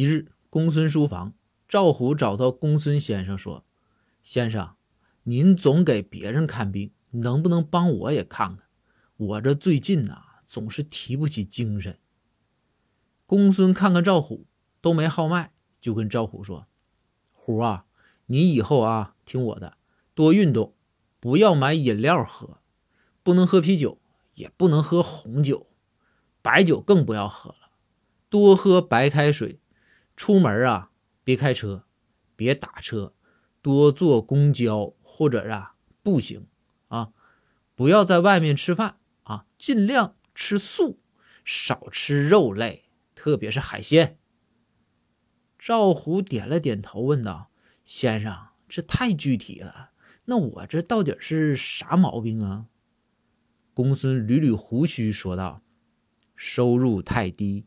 一日，公孙书房，赵虎找到公孙先生说：“先生，您总给别人看病，能不能帮我也看看？我这最近呐，总是提不起精神。”公孙看看赵虎都没号脉，就跟赵虎说：“虎啊，你以后啊，听我的，多运动，不要买饮料喝，不能喝啤酒，也不能喝红酒，白酒更不要喝了，多喝白开水。”出门啊，别开车，别打车，多坐公交或者啊步行啊，不要在外面吃饭啊，尽量吃素，少吃肉类，特别是海鲜。赵虎点了点头，问道：“先生，这太具体了，那我这到底是啥毛病啊？”公孙捋捋胡须说道：“收入太低。”